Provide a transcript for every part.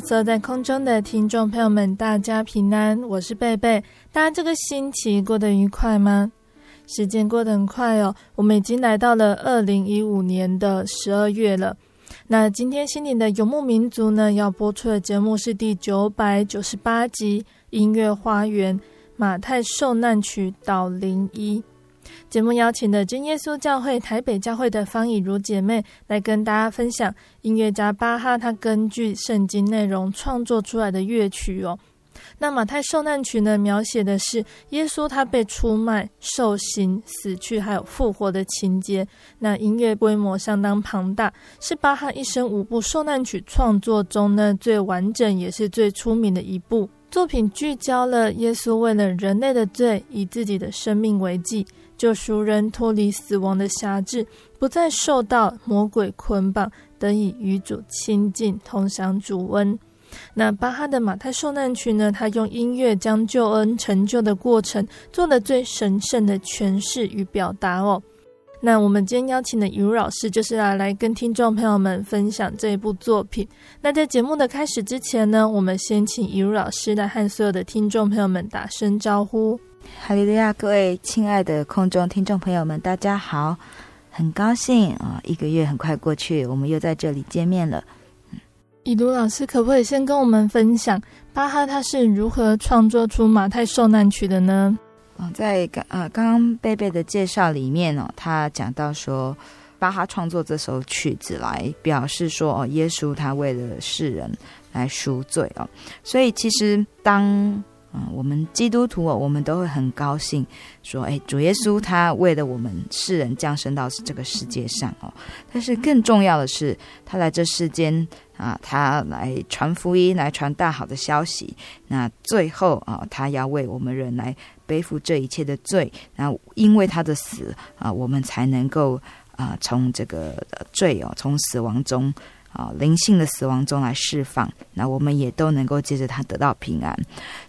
坐在空中的听众朋友们，大家平安，我是贝贝。大家这个星期过得愉快吗？时间过得很快哦，我们已经来到了二零一五年的十二月了。那今天心灵的游牧民族呢，要播出的节目是第九百九十八集《音乐花园马太受难曲岛零一》。节目邀请的真耶稣教会台北教会的方以如姐妹来跟大家分享音乐家巴哈他根据圣经内容创作出来的乐曲哦。那马太受难曲呢，描写的是耶稣他被出卖、受刑、死去还有复活的情节。那音乐规模相当庞大，是巴哈一生五部受难曲创作中呢最完整也是最出名的一部作品。聚焦了耶稣为了人类的罪，以自己的生命为祭。救赎人脱离死亡的辖制，不再受到魔鬼捆绑，得以与主亲近，同享主恩。那巴哈的马太受难曲呢？他用音乐将救恩成就的过程做了最神圣的诠释与表达哦。那我们今天邀请的以如老师，就是来来跟听众朋友们分享这一部作品。那在节目的开始之前呢，我们先请以如老师来和所有的听众朋友们打声招呼。哈利路亚！各位亲爱的空中听众朋友们，大家好，很高兴啊！一个月很快过去，我们又在这里见面了。以如老师，可不可以先跟我们分享巴哈他是如何创作出马太受难曲的呢？嗯，在刚啊刚刚贝贝的介绍里面哦，他讲到说，巴哈创作这首曲子来表示说，哦，耶稣他为了世人来赎罪哦，所以其实当。嗯，我们基督徒哦，我们都会很高兴，说，哎，主耶稣他为了我们世人降生到这个世界上哦。但是更重要的是，他来这世间啊，他来传福音，来传大好的消息。那最后啊，他要为我们人来背负这一切的罪。那因为他的死啊，我们才能够啊，从这个罪哦，从死亡中。啊，灵性的死亡中来释放，那我们也都能够借着他得到平安。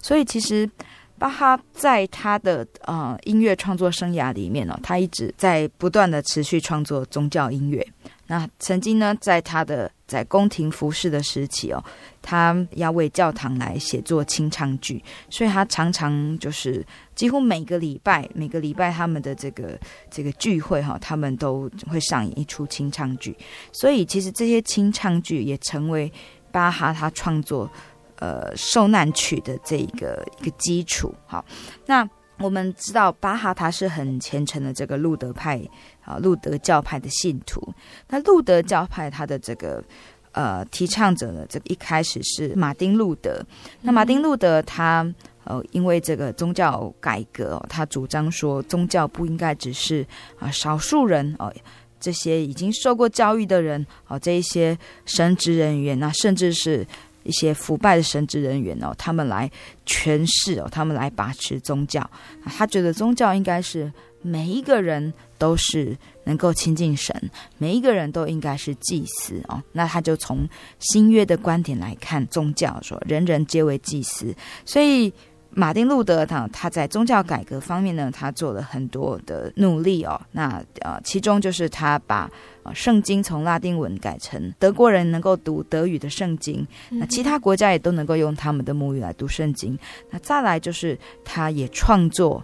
所以，其实巴哈在他的呃音乐创作生涯里面呢，他一直在不断的持续创作宗教音乐。那曾经呢，在他的在宫廷服侍的时期哦，他要为教堂来写作清唱剧，所以他常常就是几乎每个礼拜每个礼拜他们的这个这个聚会哈，他们都会上演一出清唱剧。所以其实这些清唱剧也成为巴哈他创作呃受难曲的这一个一个基础。好，那我们知道巴哈他是很虔诚的这个路德派。啊，路德教派的信徒，那路德教派他的这个呃提倡者呢，这个一开始是马丁路德。那马丁路德他呃，因为这个宗教改革，哦，他主张说宗教不应该只是啊少数人哦，这些已经受过教育的人哦，这一些神职人员，那甚至是一些腐败的神职人员哦，他们来诠释哦，他们来把持宗教。他觉得宗教应该是。每一个人都是能够亲近神，每一个人都应该是祭司哦。那他就从新约的观点来看宗教，说人人皆为祭司。所以马丁路德他他在宗教改革方面呢，他做了很多的努力哦。那呃，其中就是他把呃圣经从拉丁文改成德国人能够读德语的圣经，那其他国家也都能够用他们的母语来读圣经。那再来就是他也创作。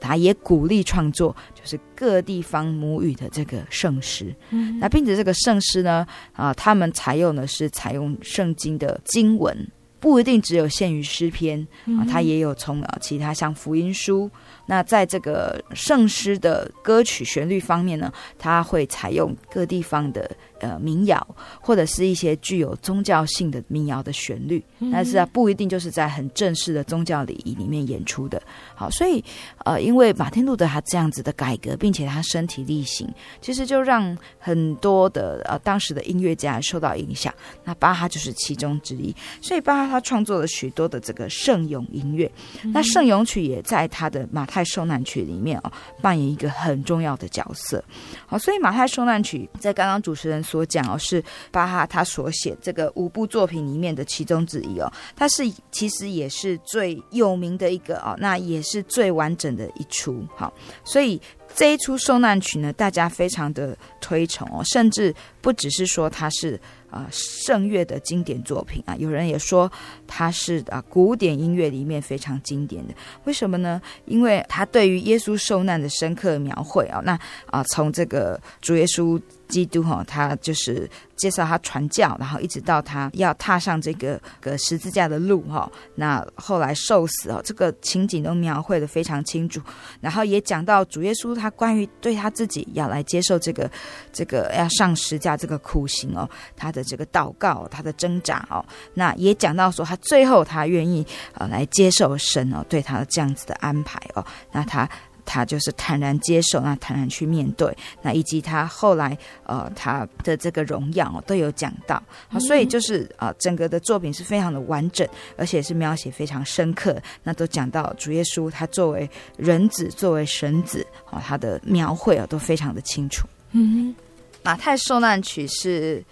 他也鼓励创作，就是各地方母语的这个圣诗。嗯，那并且这个圣诗呢，啊，他们采用的是采用圣经的经文，不一定只有限于诗篇啊，他也有从啊其他像福音书。那在这个圣诗的歌曲旋律方面呢，他会采用各地方的。呃，民谣或者是一些具有宗教性的民谣的旋律，但是啊，不一定就是在很正式的宗教礼仪里面演出的。好，所以呃，因为马丁路德他这样子的改革，并且他身体力行，其实就让很多的呃当时的音乐家受到影响。那巴哈就是其中之一，所以巴哈他创作了许多的这个圣咏音乐。那圣咏曲也在他的马太受难曲里面哦扮演一个很重要的角色。好，所以马太受难曲在刚刚主持人。所讲哦，是巴哈他所写这个五部作品里面的其中之一哦，它是其实也是最有名的一个哦，那也是最完整的一出。好，所以这一出受难曲呢，大家非常的推崇哦，甚至不只是说它是。啊，圣乐的经典作品啊，有人也说它是啊古典音乐里面非常经典的。为什么呢？因为它对于耶稣受难的深刻描绘啊，那啊从这个主耶稣基督哈，他就是。介绍他传教，然后一直到他要踏上这个个十字架的路哈，那后来受死哦，这个情景都描绘得非常清楚。然后也讲到主耶稣他关于对他自己要来接受这个这个要上十字架这个苦行哦，他的这个祷告，他的挣扎哦，那也讲到说他最后他愿意呃来接受神哦对他的这样子的安排哦，那他。他就是坦然接受，那坦然去面对，那以及他后来呃他的这个荣耀都有讲到，好，所以就是呃整个的作品是非常的完整，而且是描写非常深刻，那都讲到主耶稣他作为人子，作为神子，哦，他的描绘啊都非常的清楚。嗯哼，马太受难曲是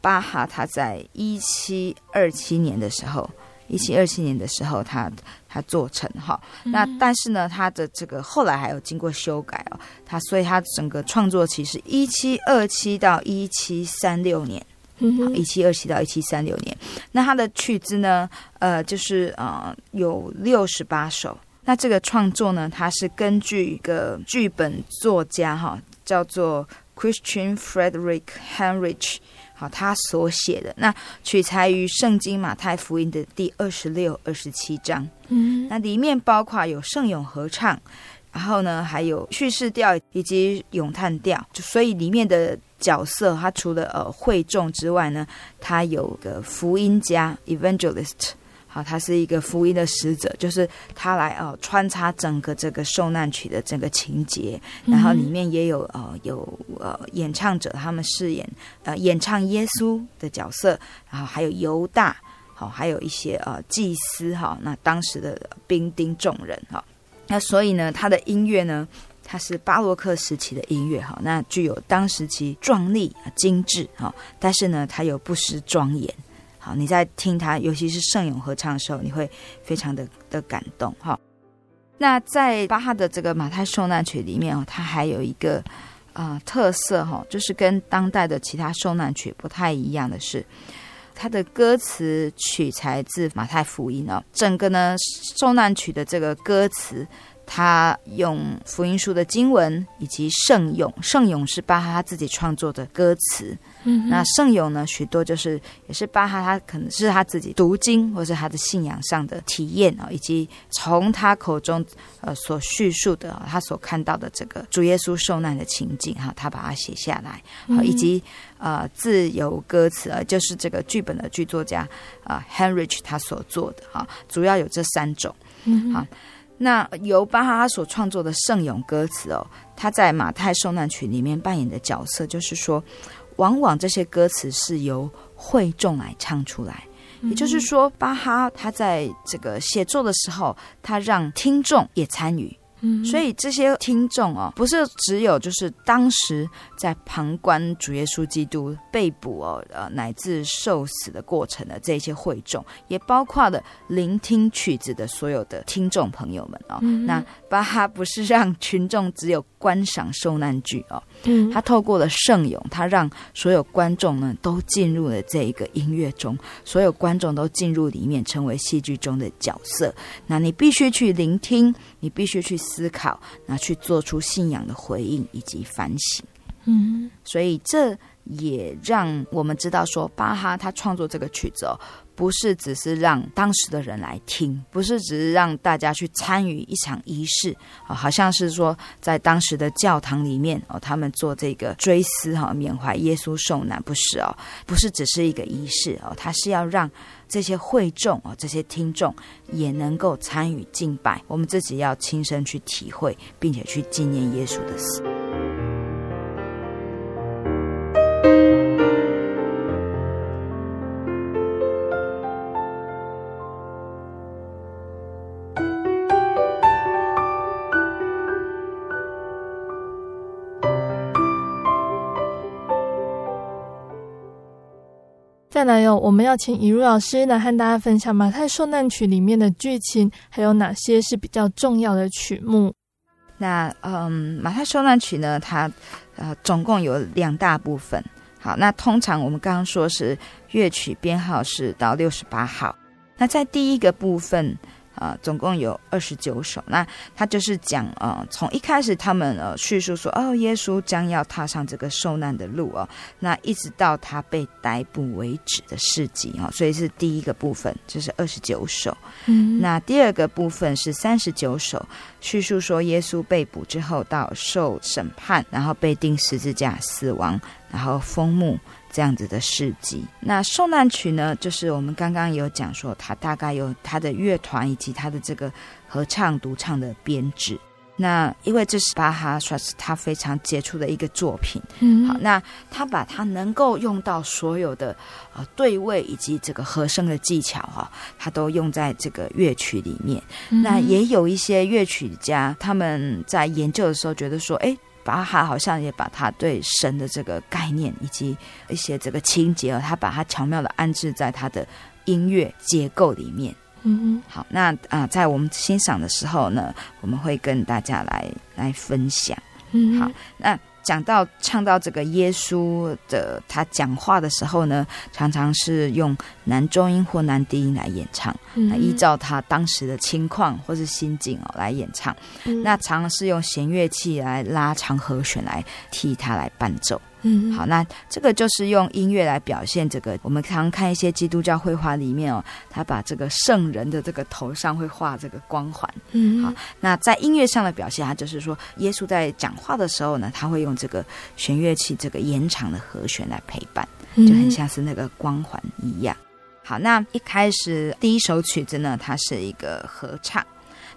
巴哈他在一七二七年的时候。一七二七年的时候他，他他做成哈，那但是呢，他的这个后来还有经过修改哦，他所以他整个创作期是一七二七到一七三六年，一七二七到一七三六年，那他的曲子呢，呃，就是呃有六十八首，那这个创作呢，它是根据一个剧本作家哈，叫做 Christian Frederick Henrich。好，他所写的。那取材于圣经马太福音的第二十六、二十七章，嗯，那里面包括有圣咏合唱，然后呢还有叙事调以及咏叹调，就所以里面的角色，他除了呃会众之外呢，他有个福音家 （evangelist）。好，他是一个福音的使者，就是他来哦穿插整个这个受难曲的整个情节，然后里面也有呃有呃演唱者，他们饰演呃演唱耶稣的角色，然后还有犹大，好，还有一些呃祭司哈，那当时的兵丁众人哈，那所以呢，他的音乐呢，它是巴洛克时期的音乐哈，那具有当时期壮丽精致哈，但是呢，它又不失庄严。好，你在听他，尤其是圣咏合唱的时候，你会非常的的感动。哈，那在巴哈的这个马太受难曲里面哦，它还有一个啊、特色哈，就是跟当代的其他受难曲不太一样的是，它的歌词取材自马太福音哦，整个呢受难曲的这个歌词。他用福音书的经文以及圣咏，圣咏是巴哈他自己创作的歌词。嗯，那圣咏呢，许多就是也是巴哈他可能是他自己读经或是他的信仰上的体验啊，以及从他口中呃所叙述的他所看到的这个主耶稣受难的情景哈，他把它写下来，好，以及呃自由歌词啊，就是这个剧本的剧作家啊 Henrich 他所做的哈，主要有这三种，嗯，好。那由巴哈所创作的圣咏歌词哦，他在马太受难曲里面扮演的角色，就是说，往往这些歌词是由会众来唱出来，也就是说，巴哈他在这个写作的时候，他让听众也参与，嗯，所以这些听众哦，不是只有就是当时在旁观主耶稣基督被捕哦，呃，乃至受死的过程的这些会众，也包括了聆听曲子的所有的听众朋友们哦。嗯、那巴哈不是让群众只有观赏受难剧哦，嗯，他透过了圣咏，他让所有观众呢都进入了这一个音乐中，所有观众都进入里面，成为戏剧中的角色。那你必须去聆听，你必须去。思考，那去做出信仰的回应以及反省。嗯，所以这也让我们知道说，巴哈他创作这个曲子哦，不是只是让当时的人来听，不是只是让大家去参与一场仪式啊，好像是说在当时的教堂里面哦，他们做这个追思哈，缅怀耶稣受难，不是哦，不是只是一个仪式哦，他是要让。这些会众哦，这些听众也能够参与敬拜，我们自己要亲身去体会，并且去纪念耶稣的死。来哟，我们要请尹如老师来和大家分享《马太受难曲》里面的剧情，还有哪些是比较重要的曲目。那嗯，《马太受难曲》呢，它呃总共有两大部分。好，那通常我们刚刚说是乐曲编号是到六十八号。那在第一个部分。啊，总共有二十九首。那他就是讲，呃，从一开始他们呃叙述说，哦，耶稣将要踏上这个受难的路哦，那一直到他被逮捕为止的事迹哦，所以是第一个部分，就是二十九首。嗯，那第二个部分是三十九首，叙述说耶稣被捕之后到受审判，然后被钉十字架死亡，然后封墓。这样子的事迹，那受难曲呢，就是我们刚刚有讲说，它大概有它的乐团以及它的这个合唱独唱的编制。那因为这是巴哈算是他非常杰出的一个作品，嗯，好，那他把他能够用到所有的呃对位以及这个和声的技巧哈，他都用在这个乐曲里面。嗯、那也有一些乐曲家他们在研究的时候觉得说，哎。巴哈好像也把他对神的这个概念以及一些这个情节，他把它巧妙的安置在他的音乐结构里面。嗯哼，好，那啊、呃，在我们欣赏的时候呢，我们会跟大家来来分享。嗯，好，那。讲到唱到这个耶稣的他讲话的时候呢，常常是用男中音或男低音来演唱，那、嗯、依照他当时的情况或是心境哦来演唱。嗯、那常常是用弦乐器来拉长和弦来替他来伴奏。嗯，好，那这个就是用音乐来表现这个。我们常看一些基督教绘画里面哦，他把这个圣人的这个头上会画这个光环。嗯，好，那在音乐上的表现，他就是说，耶稣在讲话的时候呢，他会用这个弦乐器这个延长的和弦来陪伴，就很像是那个光环一样。好，那一开始第一首曲子呢，它是一个合唱。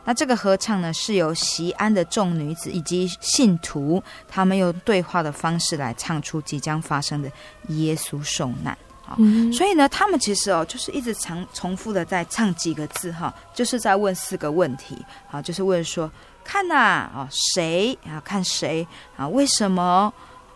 那这个合唱呢，是由席安的众女子以及信徒，他们用对话的方式来唱出即将发生的耶稣受难。好，嗯，所以呢，他们其实哦，就是一直重重复的在唱几个字哈，就是在问四个问题。好，就是问说，看呐，啊，谁啊？看谁啊？为什么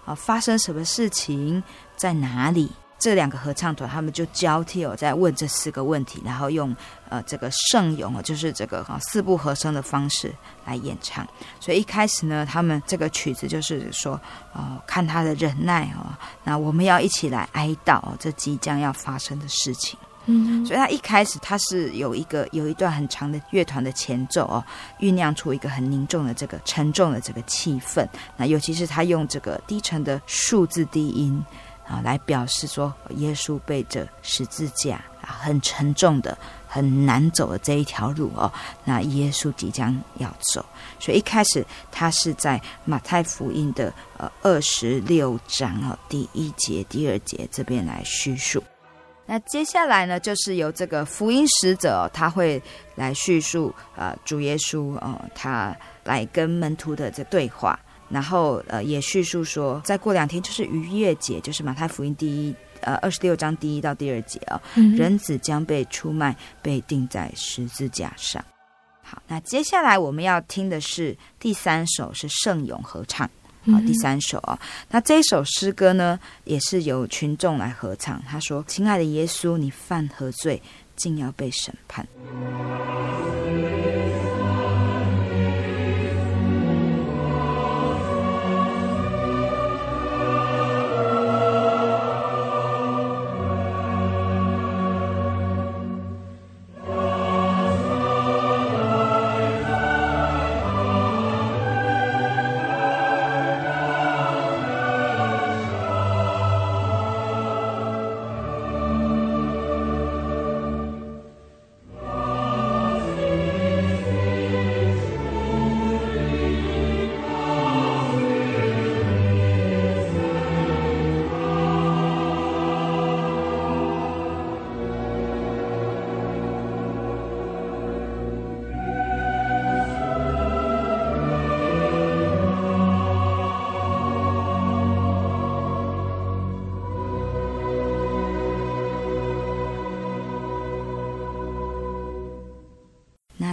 啊？发生什么事情？在哪里？这两个合唱团，他们就交替哦，在问这四个问题，然后用呃这个圣咏哦，就是这个哈四部合声的方式来演唱。所以一开始呢，他们这个曲子就是说哦、看他的忍耐哦，那我们要一起来哀悼、这即将要发生的事情。嗯，所以他一开始他是有一个有一段很长的乐团的前奏哦，酝酿出一个很凝重的这个沉重的这个气氛。那尤其是他用这个低沉的数字低音。啊，来表示说耶稣背着十字架啊，很沉重的、很难走的这一条路哦。那耶稣即将要走，所以一开始他是在马太福音的呃二十六章哦第一节、第二节这边来叙述。那接下来呢，就是由这个福音使者哦，他会来叙述啊、主耶稣哦，他来跟门徒的这对话。然后呃，也叙述说，再过两天就是逾越节，就是马太福音第一呃二十六章第一到第二节啊、哦，嗯、人子将被出卖，被钉在十字架上。好，那接下来我们要听的是第三首，是圣咏合唱。好，第三首啊，那这一首诗歌呢，也是由群众来合唱。他说：“亲爱的耶稣，你犯何罪，竟要被审判？”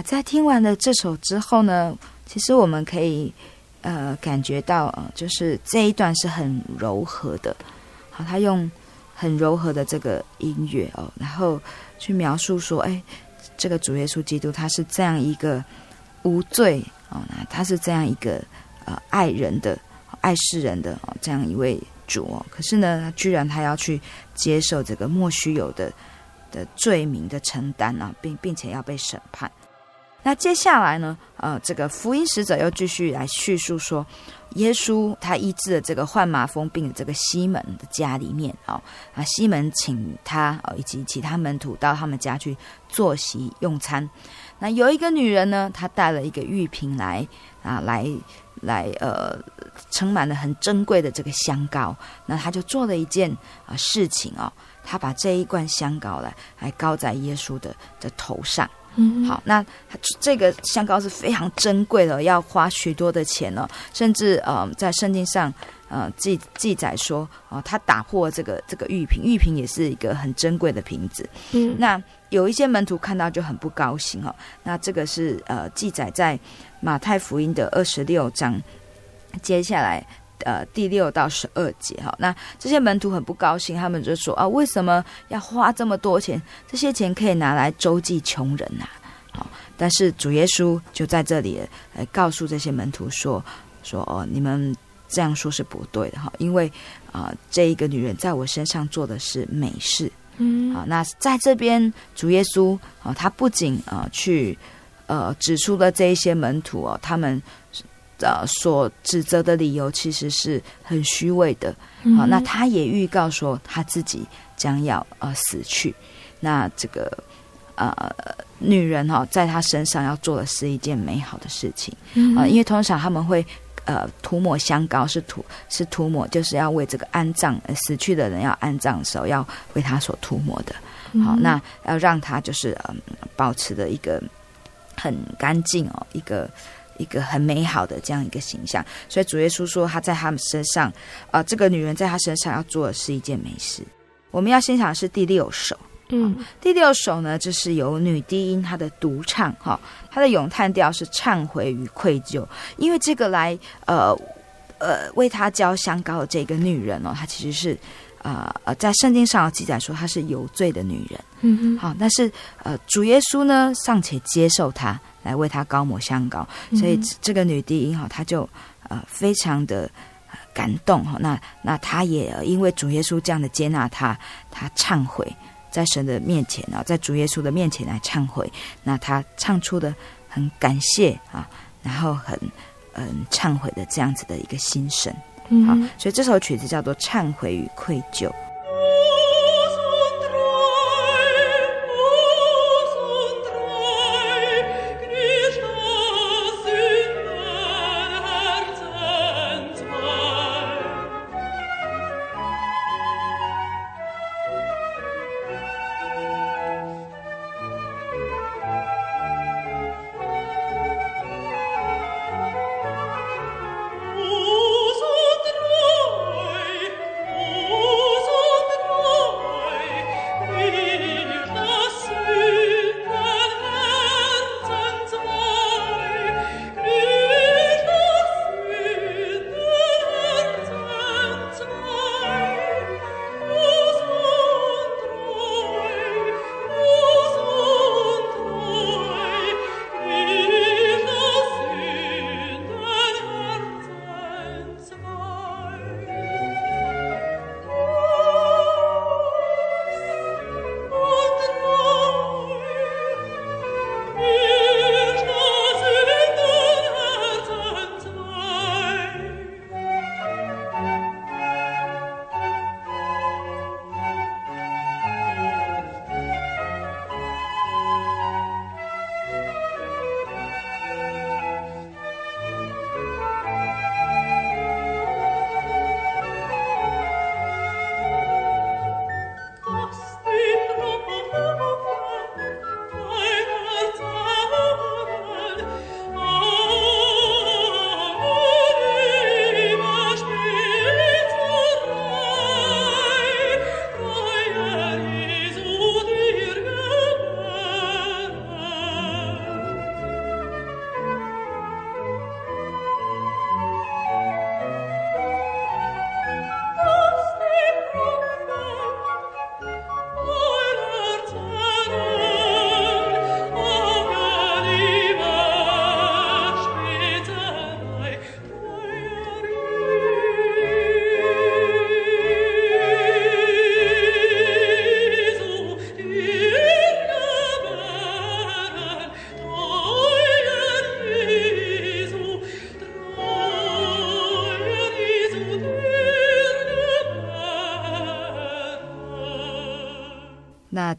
在听完了这首之后呢，其实我们可以呃感觉到，呃，就是这一段是很柔和的，好，他用很柔和的这个音乐哦，然后去描述说，哎，这个主耶稣基督他是这样一个无罪哦，那他是这样一个呃爱人的、爱世人的哦这样一位主哦，可是呢，他居然他要去接受这个莫须有的的罪名的承担啊，并并且要被审判。那接下来呢？呃，这个福音使者又继续来叙述说，耶稣他医治了这个患麻风病的这个西门的家里面哦，啊，西门请他哦以及其他门徒到他们家去坐席用餐。那有一个女人呢，她带了一个玉瓶来啊，来来呃，盛满了很珍贵的这个香膏。那她就做了一件啊事情哦，她把这一罐香膏来来膏在耶稣的的头上。嗯，好，那这个香膏是非常珍贵的，要花许多的钱呢，甚至呃，在圣经上呃记记载说，哦、呃，他打破这个这个玉瓶，玉瓶也是一个很珍贵的瓶子。嗯，那有一些门徒看到就很不高兴哦。那这个是呃记载在马太福音的二十六章，接下来呃第六到十二节哈。那这些门徒很不高兴，他们就说啊，为什么要花这么多钱？这些钱可以拿来周济穷人呐、啊。但是主耶稣就在这里，呃，告诉这些门徒说：“说哦，你们这样说是不对的哈，因为啊、呃，这一个女人在我身上做的是美事。嗯，好，那在这边主耶稣啊、呃，他不仅啊、呃、去呃指出了这一些门徒哦，他们呃所指责的理由其实是很虚伪的。好、呃，那他也预告说他自己将要呃死去。那这个。”呃，女人哈、哦，在他身上要做的是一件美好的事情呃，因为通常他们会呃涂抹香膏，是涂是涂抹，就是要为这个安葬死去的人要安葬的时候要为他所涂抹的。好、嗯，那要让他就是嗯保持的一个很干净哦，一个一个很美好的这样一个形象。所以主耶稣说他在他们身上啊、呃，这个女人在他身上要做的是一件美事。我们要欣赏的是第六首。嗯，第六首呢，就是由女低音她的独唱哈，她的咏叹调是忏悔与愧疚，因为这个来呃呃为她浇香膏的这个女人哦，她其实是呃呃在圣经上有记载说她是有罪的女人，嗯嗯，好，但是呃主耶稣呢尚且接受她来为她高抹香膏，所以这个女低音哈，她就呃非常的感动哈，那那她也因为主耶稣这样的接纳她，她忏悔。在神的面前啊，在主耶稣的面前来忏悔，那她唱出的很感谢啊，然后很嗯忏悔的这样子的一个心声，好，所以这首曲子叫做《忏悔与愧疚》。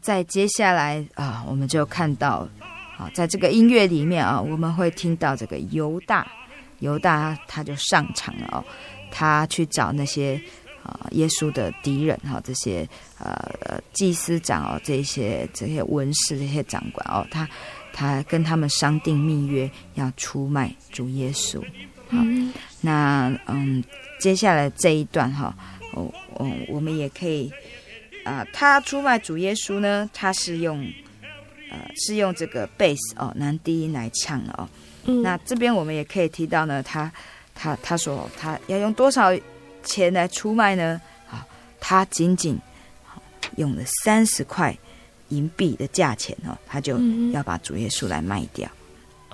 在接下来啊，我们就看到啊，在这个音乐里面啊，我们会听到这个犹大，犹大他就上场了哦，他去找那些啊耶稣的敌人哈，这些呃祭司长哦，这些这些文士这些长官哦，他他跟他们商定密约，要出卖主耶稣。好，那嗯，接下来这一段哈，哦哦，我们也可以。啊，他出卖主耶稣呢，他是用，呃，是用这个贝斯哦，男低音来唱的哦。嗯，那这边我们也可以提到呢，他他他说他要用多少钱来出卖呢？啊，他仅仅用了三十块银币的价钱哦，他就要把主耶稣来卖掉。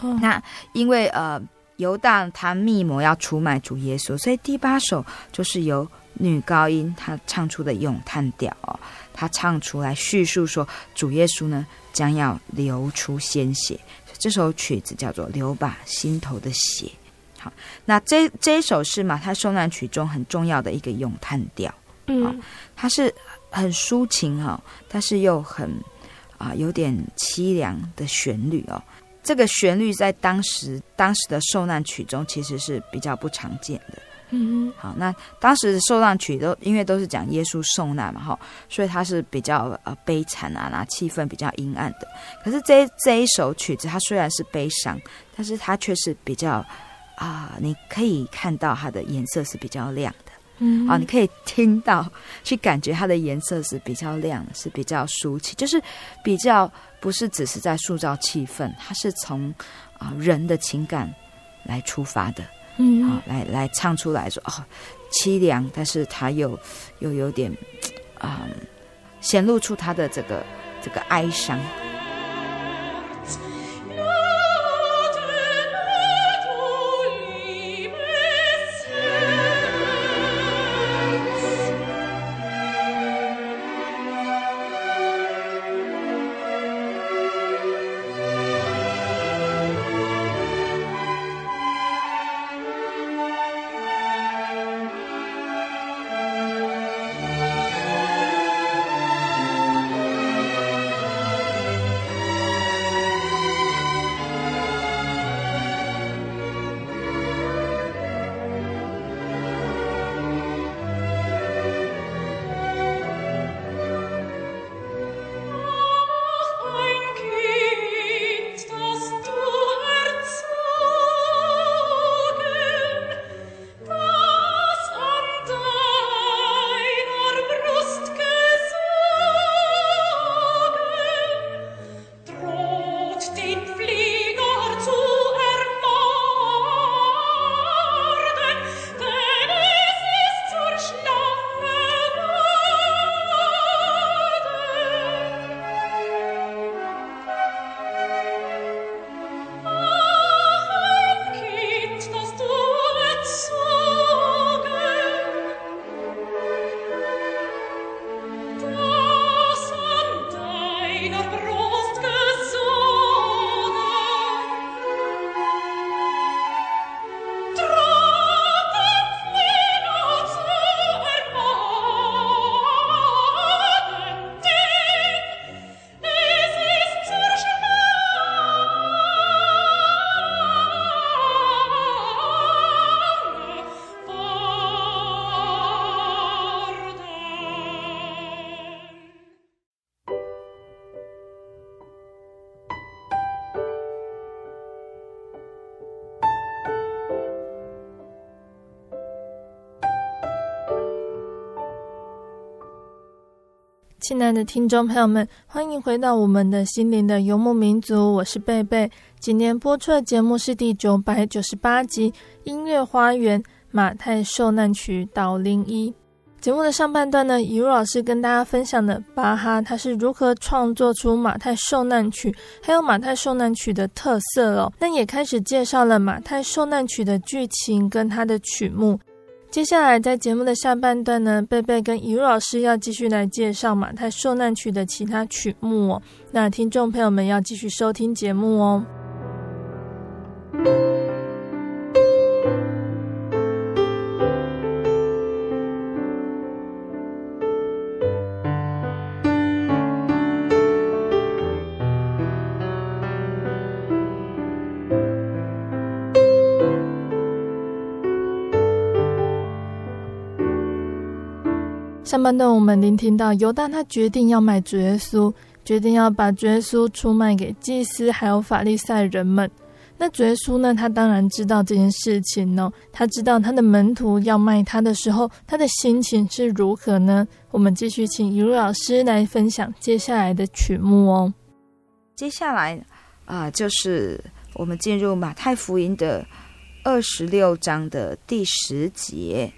嗯，那因为呃，犹大他密谋要出卖主耶稣，所以第八首就是由。女高音她唱出的咏叹调哦，她唱出来叙述说主耶稣呢将要流出鲜血，这首曲子叫做《流把心头的血》。好，那这这一首是马太受难曲中很重要的一个咏叹调，嗯，它是很抒情哈，但是又很啊有点凄凉的旋律哦。这个旋律在当时当时的受难曲中其实是比较不常见的。嗯，好，那当时的受难曲都因为都是讲耶稣受难嘛，哈，所以它是比较呃悲惨啊，那气氛比较阴暗的。可是这这一首曲子，它虽然是悲伤，但是它却是比较啊、呃，你可以看到它的颜色是比较亮的，嗯，啊，你可以听到去感觉它的颜色是比较亮，是比较抒情，就是比较不是只是在塑造气氛，它是从啊、呃、人的情感来出发的。嗯，好，来来唱出来说哦，凄凉，但是他又又有点啊、嗯，显露出他的这个这个哀伤。亲爱的听众朋友们，欢迎回到我们的心灵的游牧民族，我是贝贝。今天播出的节目是第九百九十八集《音乐花园》马太受难曲导聆一。节目的上半段呢，以如老师跟大家分享的巴哈他是如何创作出马太受难曲，还有马太受难曲的特色哦。那也开始介绍了马太受难曲的剧情跟它的曲目。接下来，在节目的下半段呢，贝贝跟怡如老师要继续来介绍马太受难曲的其他曲目哦。那听众朋友们要继续收听节目哦。上半段我们聆听到犹大他决定要卖主耶稣，决定要把主耶稣出卖给祭司还有法利赛人们。那主耶稣呢？他当然知道这件事情哦。他知道他的门徒要卖他的时候，他的心情是如何呢？我们继续请一路老师来分享接下来的曲目哦。接下来啊、就是我们进入马太福音的二十六章的第十节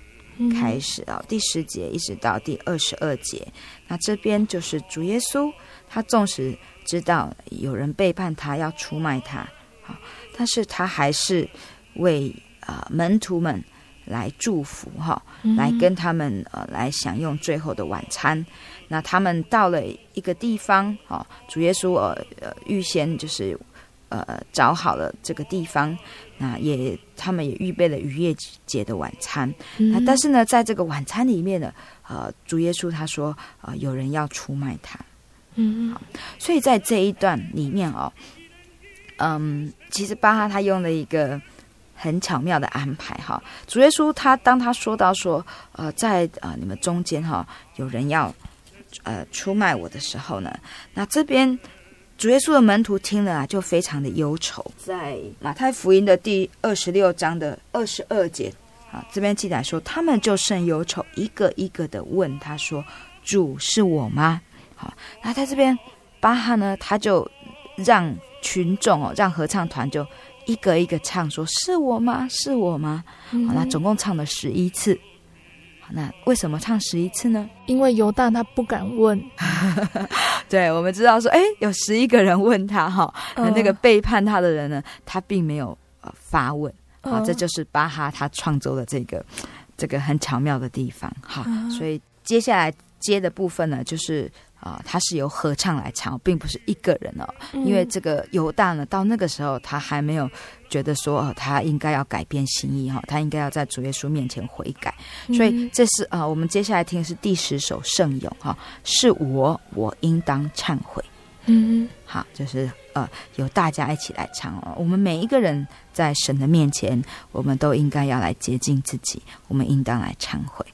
开始啊、嗯，第十节一直到第二十二节。那这边就是主耶稣，他纵使知道有人背叛他，要出卖他。好但是他还是为啊、呃、门徒们来祝福哈、嗯，来跟他们呃来享用最后的晚餐。那他们到了一个地方哈，主耶稣呃呃预先就是呃找好了这个地方，那也他们也预备了逾越节的晚餐。那、嗯、但是呢，在这个晚餐里面呢，呃，主耶稣他说啊、呃，有人要出卖他。嗯，好，所以在这一段里面哦。嗯，其实巴哈他用了一个很巧妙的安排哈。主耶稣他当他说到说，呃，在呃你们中间哈，有人要呃出卖我的时候呢，那这边主耶稣的门徒听了啊，就非常的忧愁。在马太福音的第二十六章的二十二节啊，这边记载说，他们就甚忧愁，一个一个的问他说：“主是我吗？”好，那在这边巴哈呢，他就让。群众哦，让合唱团就一个一个唱，说是我吗？是我吗？好，那总共唱了十一次。好，那为什么唱十一次呢？因为犹大他不敢问。对，我们知道说，哎，有十一个人问他哈，那那个背叛他的人呢，他并没有呃发问。啊，这就是巴哈他创作的这个这个很巧妙的地方。哈，所以接下来接的部分呢，就是。啊，他是由合唱来唱，并不是一个人哦。因为这个犹大呢，到那个时候他还没有觉得说他应该要改变心意哈，他应该要在主耶稣面前悔改。所以这是啊，我们接下来听的是第十首圣咏哈，是我我应当忏悔。嗯，好，就是呃，由大家一起来唱哦。我们每一个人在神的面前，我们都应该要来洁净自己，我们应当来忏悔。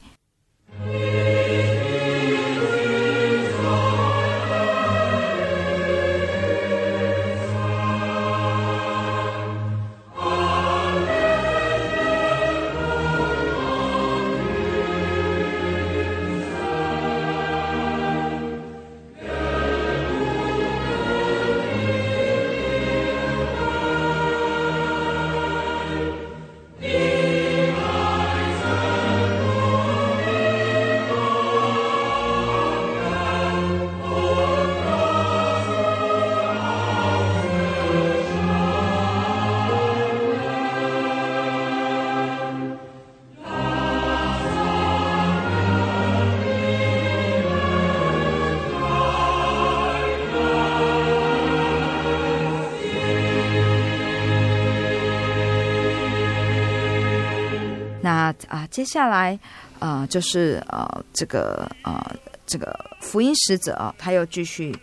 啊，接下来，呃，就是呃，这个呃，这个福音使者啊，他又继续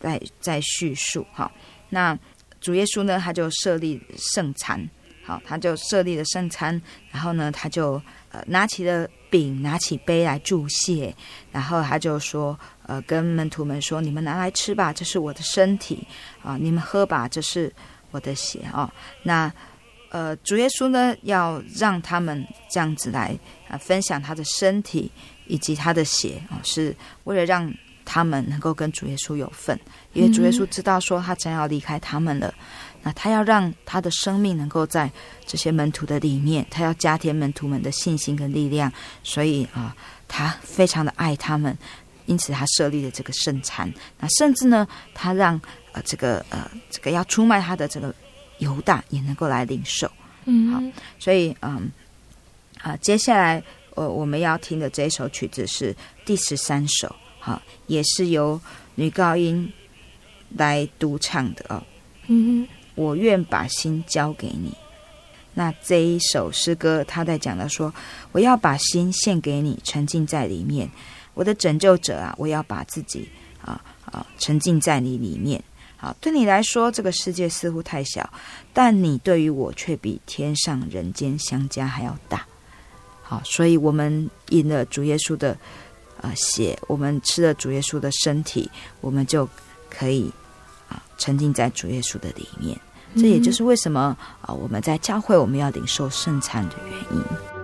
在在叙述哈。那主耶稣呢，他就设立圣餐，好，他就设立了圣餐，然后呢，他就呃拿起了饼，拿起杯来祝谢，然后他就说，呃，跟门徒们说，你们拿来吃吧，这是我的身体啊，你们喝吧，这是我的血啊。那呃，主耶稣呢，要让他们这样子来啊、呃，分享他的身体以及他的血啊，是为了让他们能够跟主耶稣有份，因为主耶稣知道说他将要离开他们了，那他要让他的生命能够在这些门徒的里面，他要加添门徒们的信心跟力量，所以啊、他非常的爱他们，因此他设立了这个圣餐，那甚至呢，他让呃这个呃这个要出卖他的这个。犹大也能够来领受，嗯，好，所以嗯啊，接下来呃我们要听的这一首曲子是第十三首，好，也是由女高音来独唱的哦，嗯，我愿把心交给你。那这一首诗歌，他在讲的说，我要把心献给你，沉浸在里面，我的拯救者啊，我要把自己啊啊沉浸在你里面。好，对你来说，这个世界似乎太小，但你对于我却比天上人间相加还要大。好，所以我们饮了主耶稣的呃血，我们吃了主耶稣的身体，我们就可以啊沉浸在主耶稣的里面。这也就是为什么啊我们在教会我们要领受圣餐的原因。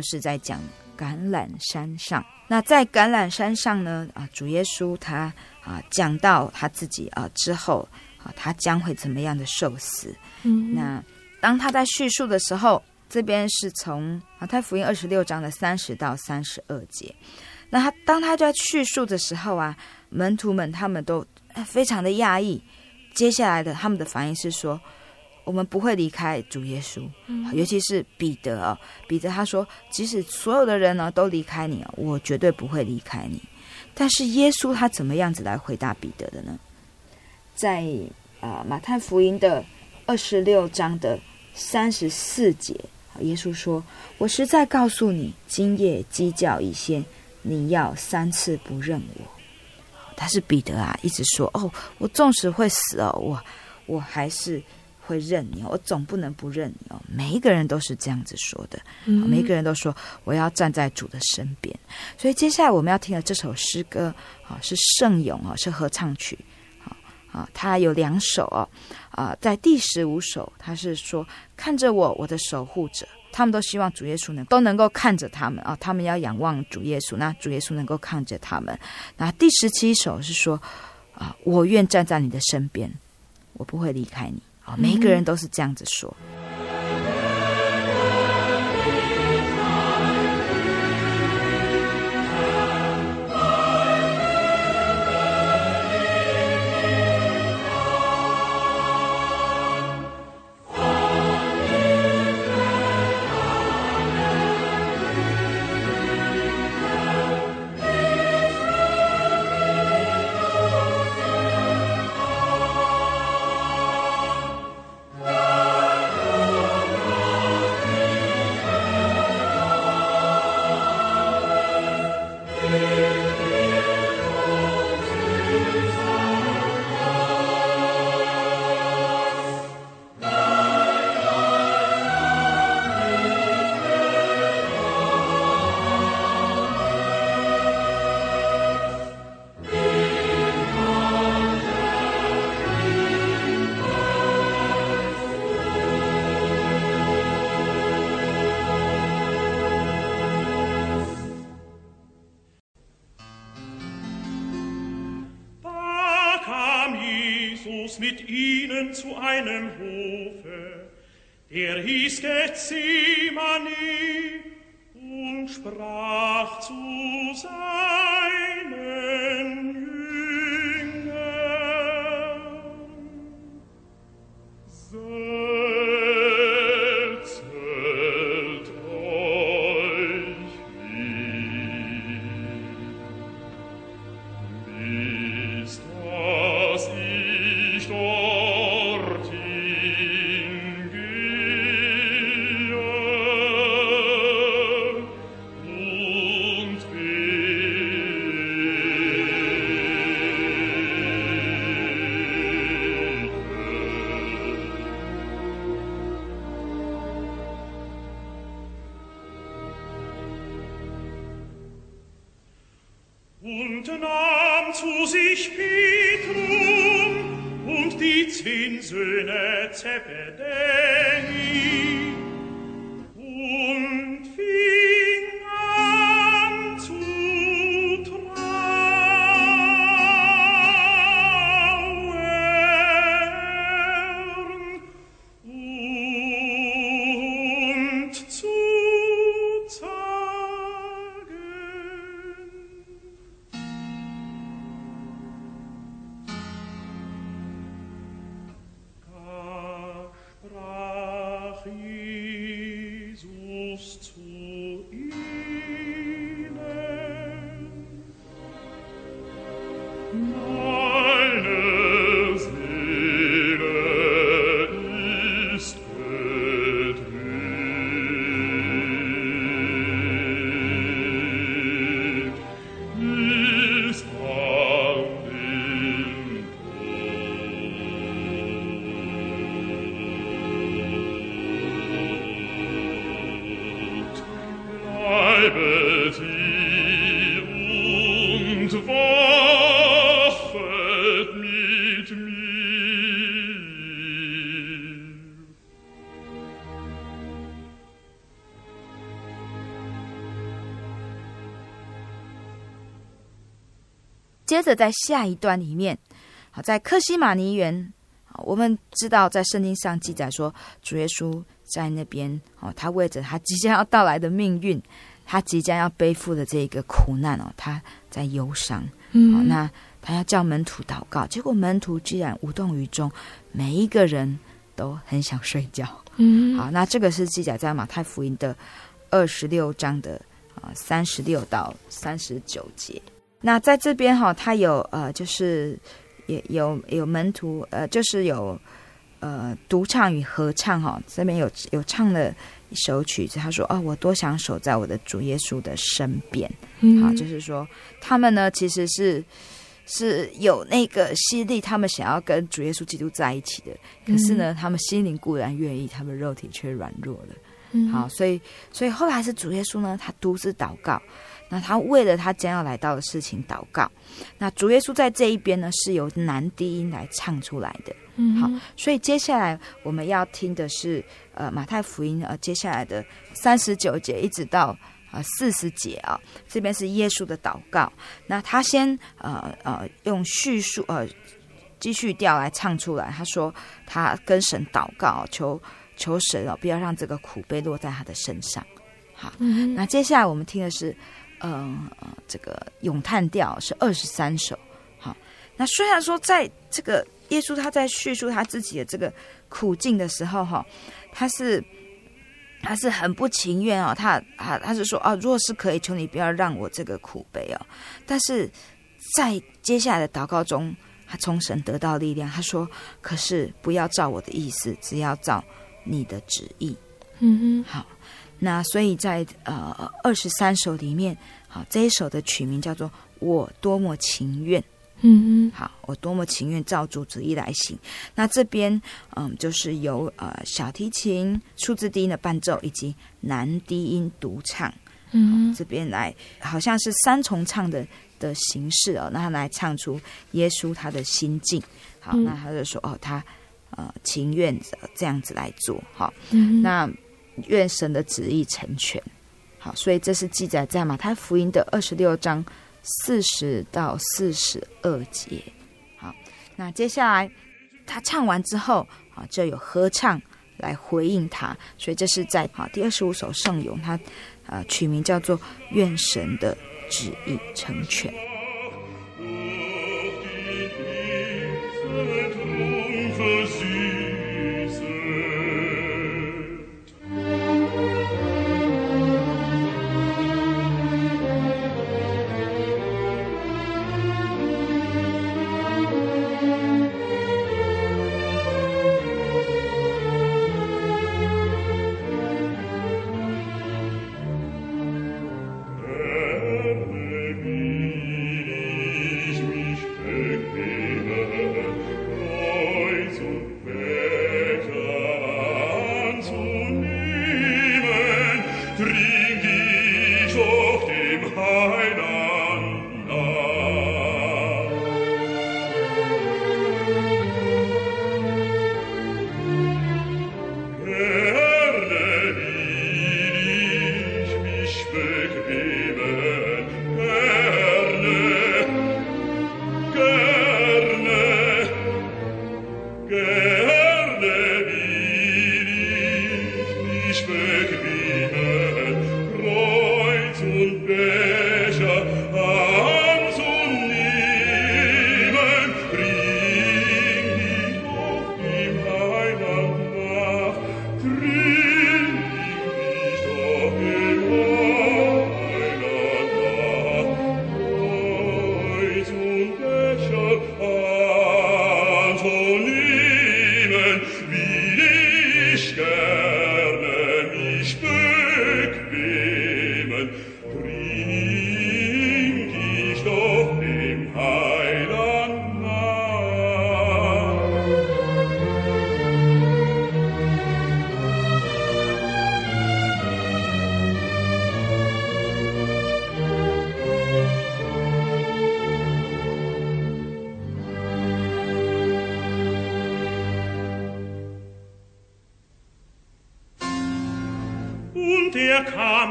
就是在讲橄榄山上。那在橄榄山上呢，啊，主耶稣他啊讲到他自己啊之后啊，他将会怎么样的受死。嗯，那当他在叙述的时候，这边是从马太福音二十六章的三十到三十二节。那他当他在叙述的时候啊，门徒们他们都非常的讶异。接下来的他们的反应是说。我们不会离开主耶稣，尤其是彼得啊。彼得他说：“即使所有的人呢都离开你，我绝对不会离开你。”但是耶稣他怎么样子来回答彼得的呢？在啊马太福音的二十六章的三十四节，耶稣说：“我实在告诉你，今夜鸡叫以先，你要三次不认我。”但是彼得啊，一直说：“哦，我纵使会死哦，我我还是。”会认你，我总不能不认你哦。每一个人都是这样子说的，每一个人都说我要站在主的身边。所以接下来我们要听的这首诗歌啊，是圣咏啊，是合唱曲啊啊，它有两首哦啊，在第十五首，他是说看着我，我的守护者，他们都希望主耶稣能都能够看着他们啊，他们要仰望主耶稣，那主耶稣能够看着他们。那第十七首是说啊，我愿站在你的身边，我不会离开你。每一个人都是这样子说。See. Söhne zepedeni, um 接着在下一段里面，好，在克西马尼园，好我们知道在圣经上记载说，主耶稣在那边，哦，他为着他即将要到来的命运，他即将要背负的这个苦难哦，他在忧伤。嗯好，那他要叫门徒祷告，结果门徒居然无动于衷，每一个人都很想睡觉。嗯好，那这个是记载在马太福音的二十六章的啊三十六到三十九节。那在这边哈，他有呃，就是也有有门徒呃，就是有呃独唱与合唱哈，这边有有唱了一首曲子，他说哦，我多想守在我的主耶稣的身边。嗯。好，就是说他们呢其实是是有那个心力，他们想要跟主耶稣基督在一起的，可是呢，他们心灵固然愿意，他们肉体却软弱了。嗯。好，所以所以后来是主耶稣呢，他独自祷告，那他为了他将要来到的事情祷告。那主耶稣在这一边呢，是由男低音来唱出来的。嗯好，所以接下来我们要听的是呃马太福音呃接下来的三十九节一直到呃四十节啊，这边是耶稣的祷告。那他先呃呃用叙述呃继续调来唱出来，他说他跟神祷告，求求神哦不要让这个苦悲落在他的身上。好，嗯那接下来我们听的是嗯呃这个咏叹调是二十三首。好，那虽然说在这个耶稣他在叙述他自己的这个苦境的时候，哈，他是他是很不情愿哦，他他他是说啊，若是可以，求你不要让我这个苦悲哦。但是在接下来的祷告中，他从神得到力量，他说：“可是不要照我的意思，只要照你的旨意。”嗯哼好，那所以在呃二十三首里面，好这一首的曲名叫做《我多么情愿》。嗯嗯好，我多么情愿照主旨意来行。那这边嗯，就是由呃小提琴数字低音的伴奏以及男低音独唱，嗯这边来好像是三重唱的的形式哦。那他来唱出耶稣他的心境。好，嗯那他就说哦，他呃情愿这样子来做。好，嗯那愿神的旨意成全。好，所以这是记载在马太福音的二十六章四十到四十二节。好，那接下来他唱完之后，啊，就有合唱来回应他。所以这是在好第二十五首圣咏，他呃取名叫做《愿神的旨意成全》。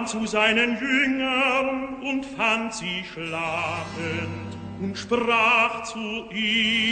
Zu seinen Jüngern und fand sie schlafend und sprach zu ihnen,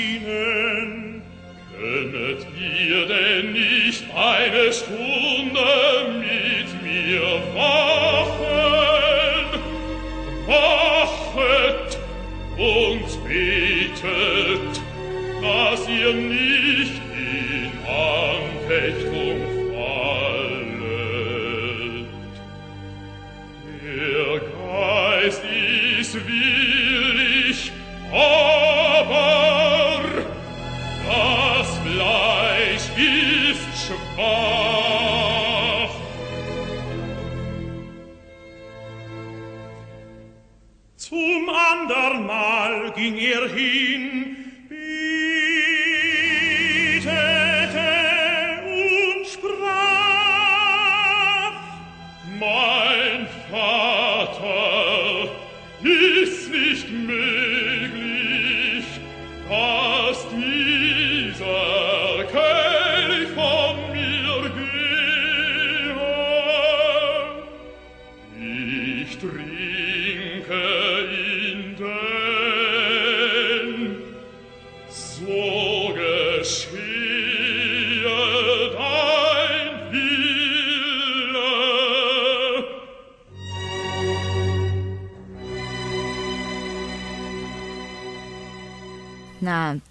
Zum andern Mal ging er hin,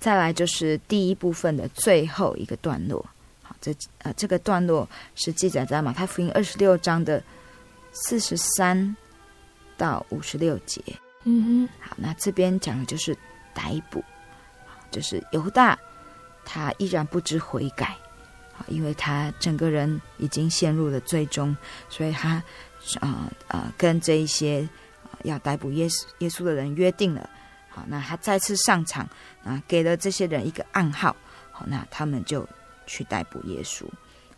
再来就是第一部分的最后一个段落。好，这呃这个段落是记载在马太福音二十六章的四十三到五十六节。嗯哼好，那这边讲的就是逮捕，就是犹大他依然不知悔改，好，因为他整个人已经陷入了最终，所以他呃呃跟这一些、呃要逮捕耶稣耶稣的人约定了。好，那他再次上场啊，给了这些人一个暗号，好，那他们就去逮捕耶稣。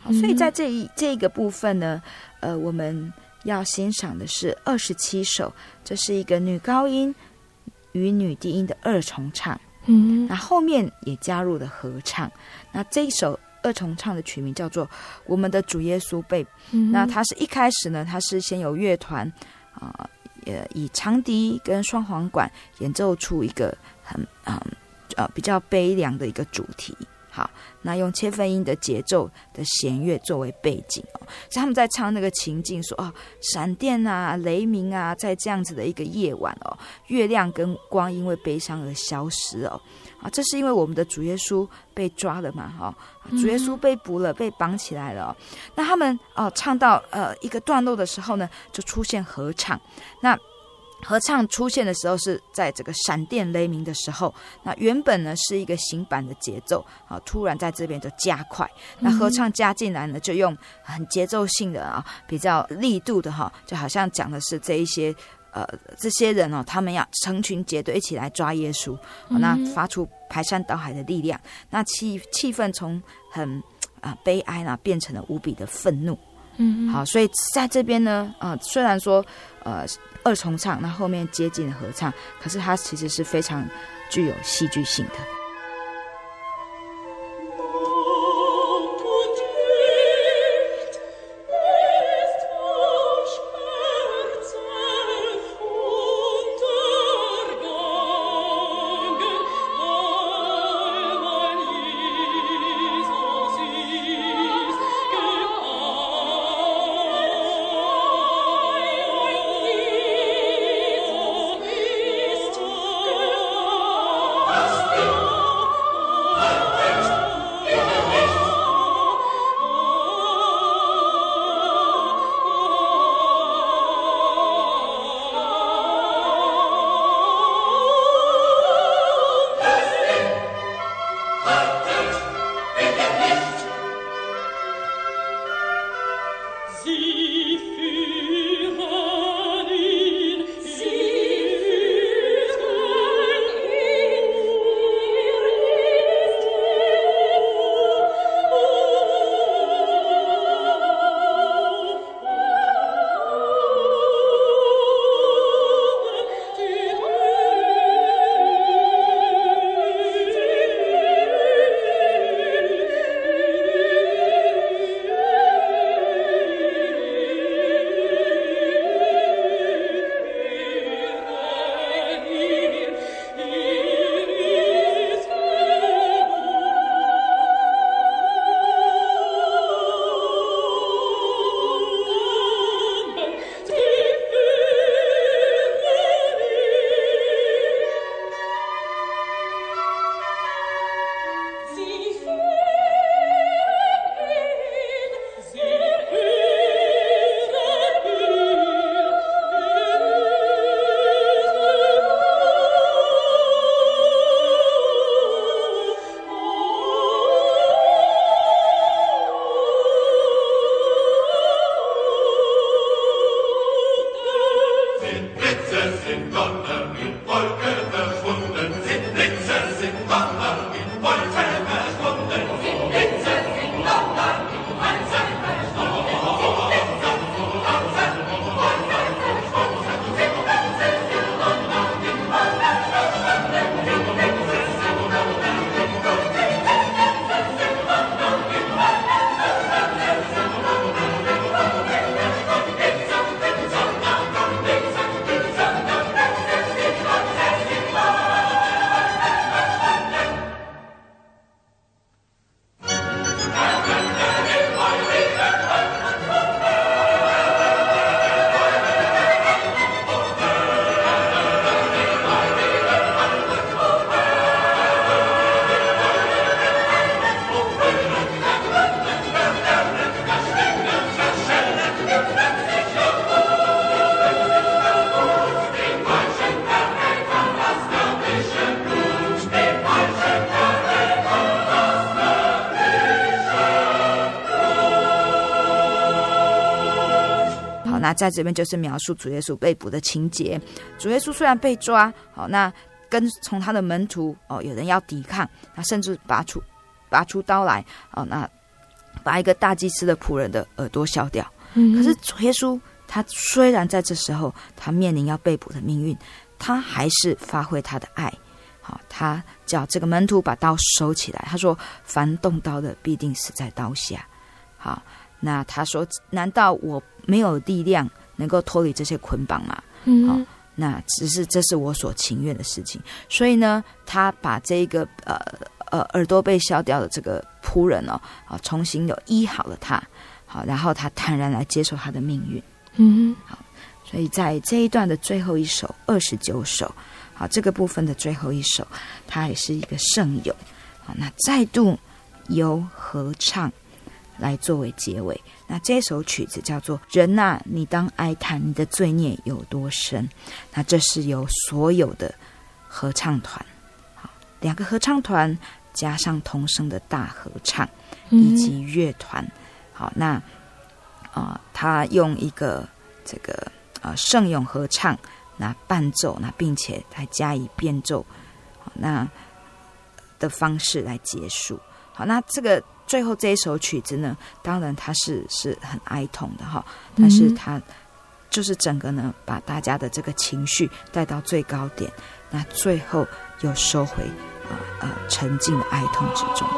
好，所以在这一这个部分呢，呃，我们要欣赏的是二十七首，这是一个女高音与女低音的二重唱，嗯那后面也加入了合唱。那这一首二重唱的曲名叫做《我们的主耶稣被》。哼，那它是一开始呢，它是先有乐团啊，呃，以长笛跟双簧管演奏出一个很嗯呃比较悲凉的一个主题。好，那用切分音的节奏的弦乐作为背景哦，他们在唱那个情境说，说哦，闪电啊，雷鸣啊，在这样子的一个夜晚哦，月亮跟光因为悲伤而消失哦，啊，这是因为我们的主耶稣被抓了嘛，哈、哦，主耶稣被捕了，被绑起来了、哦。那他们哦唱到呃一个段落的时候呢，就出现合唱，那。合唱出现的时候是在这个闪电雷鸣的时候，那原本呢是一个行板的节奏啊，突然在这边就加快，那合唱加进来呢，就用很节奏性的啊，比较力度的哈，就好像讲的是这一些呃这些人哦，他们要成群结队一起来抓耶稣，那发出排山倒海的力量，那气气氛从很啊悲哀呢变成了无比的愤怒。嗯，好，所以在这边呢，呃，虽然说呃二重唱，那后面接近合唱，可是它其实是非常具有戏剧性的。在这边就是描述主耶稣被捕的情节。主耶稣虽然被抓，好，那跟从他的门徒哦，有人要抵抗，他甚至拔出拔出刀来，哦，那把一个大祭司的仆人的耳朵削掉。嗯，可是主耶稣他虽然在这时候他面临要被捕的命运，他还是发挥他的爱。好，他叫这个门徒把刀收起来。他说：“凡动刀的，必定死在刀下。”好，那他说：“难道我没有力量能够脱离这些捆绑嘛？”嗯，好，那只是这是我所情愿的事情。所以呢，他把这个呃呃耳朵被削掉的这个仆人哦，啊，重新有医好了他。好，然后他坦然来接受他的命运。嗯，好，所以在这一段的最后一首二十九首。好，这个部分的最后一首，它也是一个圣咏。好，那再度由合唱来作为结尾。那这首曲子叫做《人呐、啊，你当哀叹你的罪孽有多深》。那这是由所有的合唱团，好，两个合唱团加上童声的大合唱以及乐团。好，那啊、呃，他用一个这个呃圣咏合唱。那伴奏，那并且还加以变奏，好，那的方式来结束。好，那这个最后这一首曲子呢，当然它是是很哀痛的哈，但是它就是整个呢，把大家的这个情绪带到最高点，那最后又收回啊啊沉静的哀痛之中。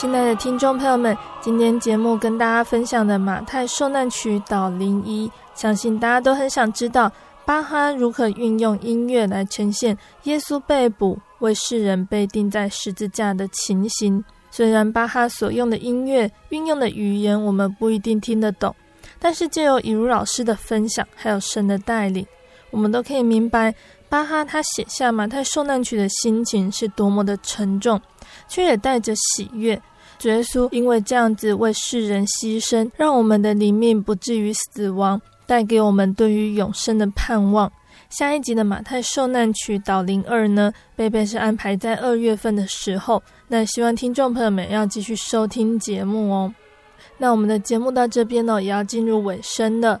亲爱的听众朋友们，今天节目跟大家分享的马太受难曲导零一，相信大家都很想知道巴哈如何运用音乐来呈现耶稣被捕、为世人被钉在十字架的情形。虽然巴哈所用的音乐运用的语言我们不一定听得懂，但是借由以如老师的分享，还有神的带领，我们都可以明白巴哈他写下马太受难曲的心情是多么的沉重。却也带着喜悦，耶稣因为这样子为世人牺牲，让我们的灵命不至于死亡，带给我们对于永生的盼望。下一集的马太受难曲导灵二呢，贝贝是安排在二月份的时候。那希望听众朋友们要继续收听节目哦。那我们的节目到这边呢，也要进入尾声了。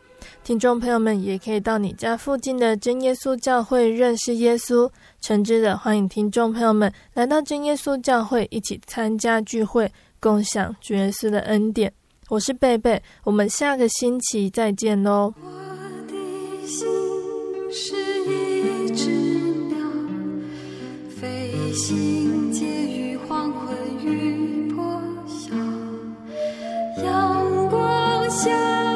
听众朋友们也可以到你家附近的真耶稣教会认识耶稣，诚挚的欢迎听众朋友们来到真耶稣教会，一起参加聚会，共享主耶稣的恩典。我是贝贝，我们下个星期再见哦。我的心是一只鸟，飞行介于黄昏与破晓。阳光下。